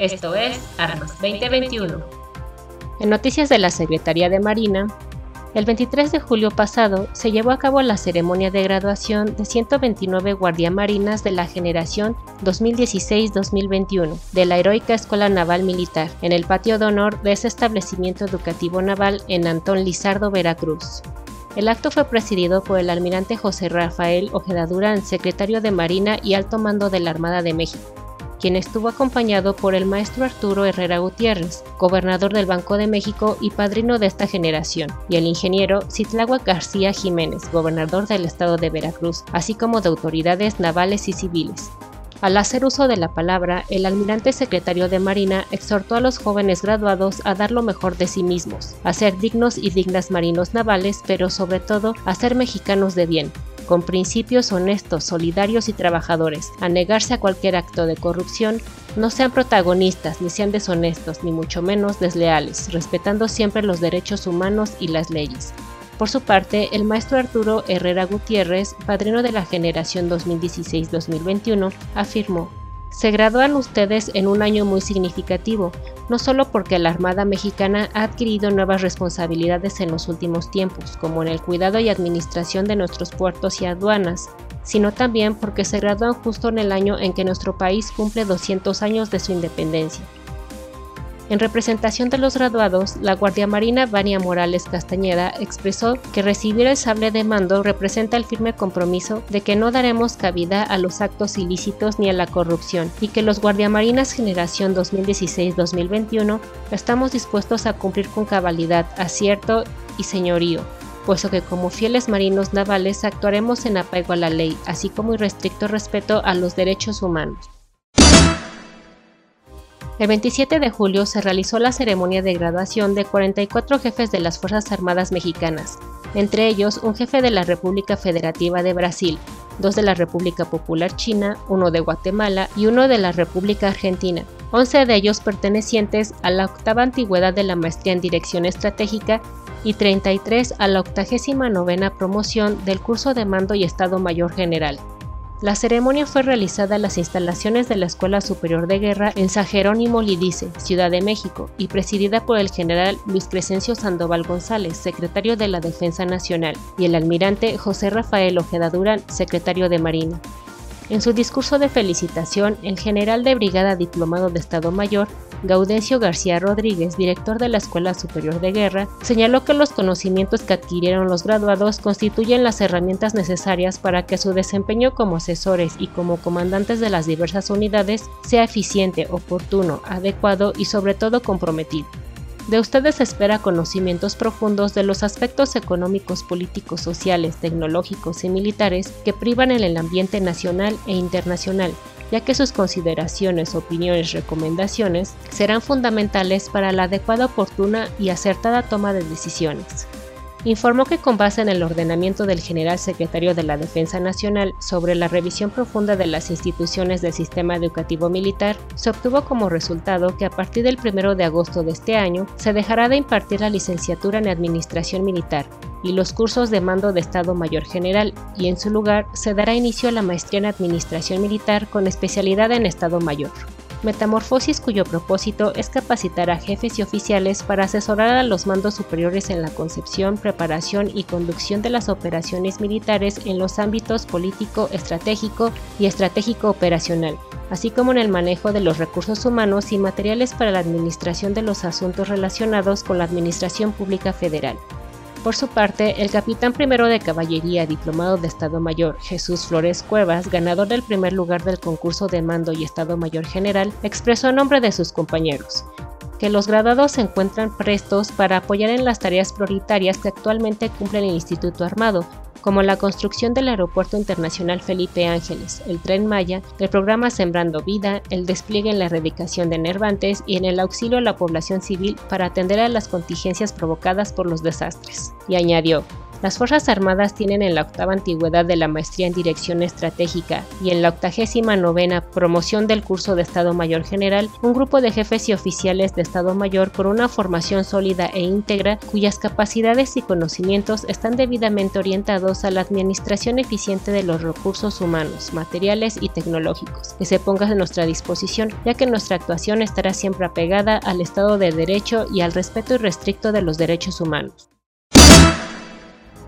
Esto es Armas 2021. En noticias de la Secretaría de Marina, el 23 de julio pasado se llevó a cabo la ceremonia de graduación de 129 guardiamarinas de la generación 2016-2021 de la Heroica Escuela Naval Militar en el patio de honor de ese establecimiento educativo naval en Antón Lizardo, Veracruz. El acto fue presidido por el almirante José Rafael Ojeda Durán, secretario de Marina y alto mando de la Armada de México quien estuvo acompañado por el maestro Arturo Herrera Gutiérrez, gobernador del Banco de México y padrino de esta generación, y el ingeniero Citlagua García Jiménez, gobernador del estado de Veracruz, así como de autoridades navales y civiles. Al hacer uso de la palabra, el almirante secretario de Marina exhortó a los jóvenes graduados a dar lo mejor de sí mismos, a ser dignos y dignas marinos navales, pero sobre todo a ser mexicanos de bien, con principios honestos, solidarios y trabajadores, a negarse a cualquier acto de corrupción, no sean protagonistas, ni sean deshonestos, ni mucho menos desleales, respetando siempre los derechos humanos y las leyes. Por su parte, el maestro Arturo Herrera Gutiérrez, padrino de la generación 2016-2021, afirmó, se gradúan ustedes en un año muy significativo, no solo porque la Armada Mexicana ha adquirido nuevas responsabilidades en los últimos tiempos, como en el cuidado y administración de nuestros puertos y aduanas, sino también porque se gradúan justo en el año en que nuestro país cumple 200 años de su independencia. En representación de los graduados, la Guardia Marina Vania Morales Castañeda expresó que recibir el sable de mando representa el firme compromiso de que no daremos cabida a los actos ilícitos ni a la corrupción y que los Guardiamarinas Generación 2016-2021 estamos dispuestos a cumplir con cabalidad, acierto y señorío, puesto que como fieles marinos navales actuaremos en apego a la ley, así como irrestricto respeto a los derechos humanos. El 27 de julio se realizó la ceremonia de graduación de 44 jefes de las Fuerzas Armadas mexicanas, entre ellos un jefe de la República Federativa de Brasil, dos de la República Popular China, uno de Guatemala y uno de la República Argentina, 11 de ellos pertenecientes a la octava antigüedad de la maestría en dirección estratégica y 33 a la octagésima novena promoción del curso de mando y Estado Mayor General. La ceremonia fue realizada en las instalaciones de la Escuela Superior de Guerra en San Jerónimo Lidice, Ciudad de México, y presidida por el general Luis Crescencio Sandoval González, secretario de la Defensa Nacional, y el almirante José Rafael Ojeda Durán, secretario de Marina. En su discurso de felicitación, el general de brigada diplomado de Estado Mayor, Gaudencio García Rodríguez, director de la Escuela Superior de Guerra, señaló que los conocimientos que adquirieron los graduados constituyen las herramientas necesarias para que su desempeño como asesores y como comandantes de las diversas unidades sea eficiente, oportuno, adecuado y sobre todo comprometido. De ustedes se espera conocimientos profundos de los aspectos económicos, políticos, sociales, tecnológicos y militares que privan en el ambiente nacional e internacional, ya que sus consideraciones, opiniones, recomendaciones serán fundamentales para la adecuada, oportuna y acertada toma de decisiones. Informó que con base en el ordenamiento del general secretario de la Defensa Nacional sobre la revisión profunda de las instituciones del sistema educativo militar, se obtuvo como resultado que a partir del 1 de agosto de este año se dejará de impartir la licenciatura en Administración Militar y los cursos de mando de Estado Mayor General y en su lugar se dará inicio a la maestría en Administración Militar con especialidad en Estado Mayor. Metamorfosis cuyo propósito es capacitar a jefes y oficiales para asesorar a los mandos superiores en la concepción, preparación y conducción de las operaciones militares en los ámbitos político, estratégico y estratégico operacional, así como en el manejo de los recursos humanos y materiales para la administración de los asuntos relacionados con la Administración Pública Federal. Por su parte, el capitán primero de caballería diplomado de Estado Mayor, Jesús Flores Cuevas, ganador del primer lugar del concurso de mando y Estado Mayor General, expresó a nombre de sus compañeros que los graduados se encuentran prestos para apoyar en las tareas prioritarias que actualmente cumple el Instituto Armado, como la construcción del Aeropuerto Internacional Felipe Ángeles, el Tren Maya, el programa Sembrando Vida, el despliegue en la erradicación de nervantes y en el auxilio a la población civil para atender a las contingencias provocadas por los desastres. Y añadió, Las Fuerzas Armadas tienen en la octava antigüedad de la maestría en dirección estratégica y en la octagésima novena promoción del curso de Estado Mayor General un grupo de jefes y oficiales de Estado Mayor con una formación sólida e íntegra cuyas capacidades y conocimientos están debidamente orientados a la administración eficiente de los recursos humanos, materiales y tecnológicos que se pongan a nuestra disposición, ya que nuestra actuación estará siempre apegada al Estado de Derecho y al respeto irrestricto de los derechos humanos.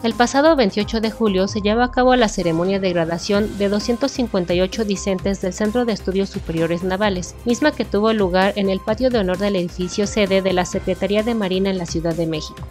El pasado 28 de julio se llevó a cabo la ceremonia de graduación de 258 discentes del Centro de Estudios Superiores Navales, misma que tuvo lugar en el patio de honor del edificio sede de la Secretaría de Marina en la Ciudad de México.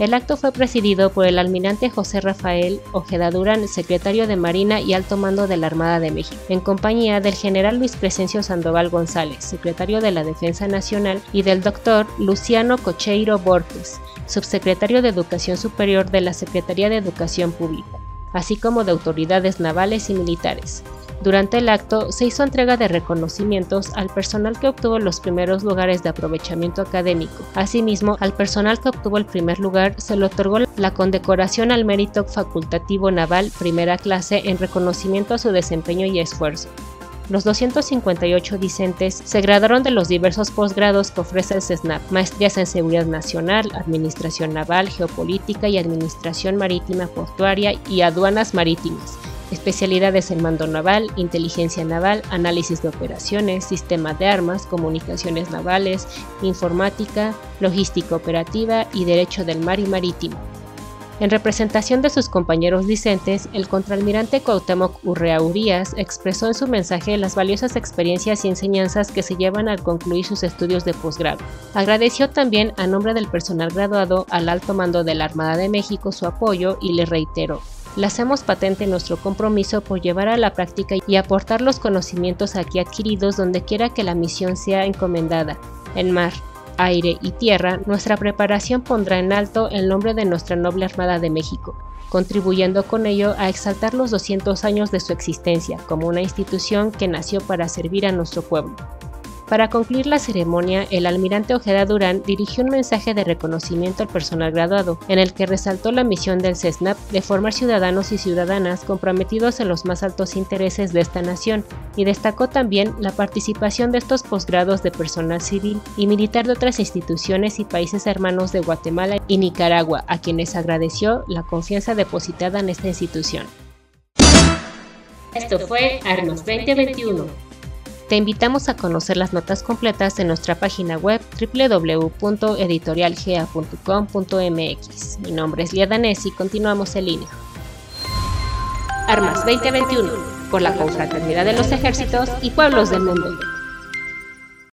El acto fue presidido por el almirante José Rafael Ojeda Durán, secretario de Marina y Alto Mando de la Armada de México, en compañía del general Luis Crescencio Sandoval González, secretario de la Defensa Nacional, y del doctor Luciano Cocheiro Borges, subsecretario de Educación Superior de la Secretaría de Educación Pública, así como de autoridades navales y militares. Durante el acto se hizo entrega de reconocimientos al personal que obtuvo los primeros lugares de aprovechamiento académico. Asimismo, al personal que obtuvo el primer lugar se le otorgó la condecoración al mérito facultativo naval primera clase en reconocimiento a su desempeño y esfuerzo. Los 258 discentes se graduaron de los diversos posgrados que ofrece el CESNAP, maestrías en seguridad nacional, administración naval, geopolítica y administración marítima portuaria y aduanas marítimas, especialidades en mando naval, inteligencia naval, análisis de operaciones, sistema de armas, comunicaciones navales, informática, logística operativa y derecho del mar y marítimo. En representación de sus compañeros discentes, el contraalmirante Cuauhtémoc Urrea Urías expresó en su mensaje las valiosas experiencias y enseñanzas que se llevan al concluir sus estudios de posgrado. Agradeció también a nombre del personal graduado al alto mando de la Armada de México su apoyo y le reiteró, le hacemos patente nuestro compromiso por llevar a la práctica y aportar los conocimientos aquí adquiridos donde quiera que la misión sea encomendada, en mar, aire y tierra, nuestra preparación pondrá en alto el nombre de nuestra noble Armada de México, contribuyendo con ello a exaltar los 200 años de su existencia como una institución que nació para servir a nuestro pueblo. Para concluir la ceremonia, el almirante Ojeda Durán dirigió un mensaje de reconocimiento al personal graduado, en el que resaltó la misión del CESNAP de formar ciudadanos y ciudadanas comprometidos en los más altos intereses de esta nación, y destacó también la participación de estos posgrados de personal civil y militar de otras instituciones y países hermanos de Guatemala y Nicaragua, a quienes agradeció la confianza depositada en esta institución. Esto fue Armas 2021 te invitamos a conocer las notas completas en nuestra página web www.editorialgea.com.mx. Mi nombre es Lia Danés y continuamos en línea. Armas 2021, por la confraternidad de los ejércitos y pueblos del mundo.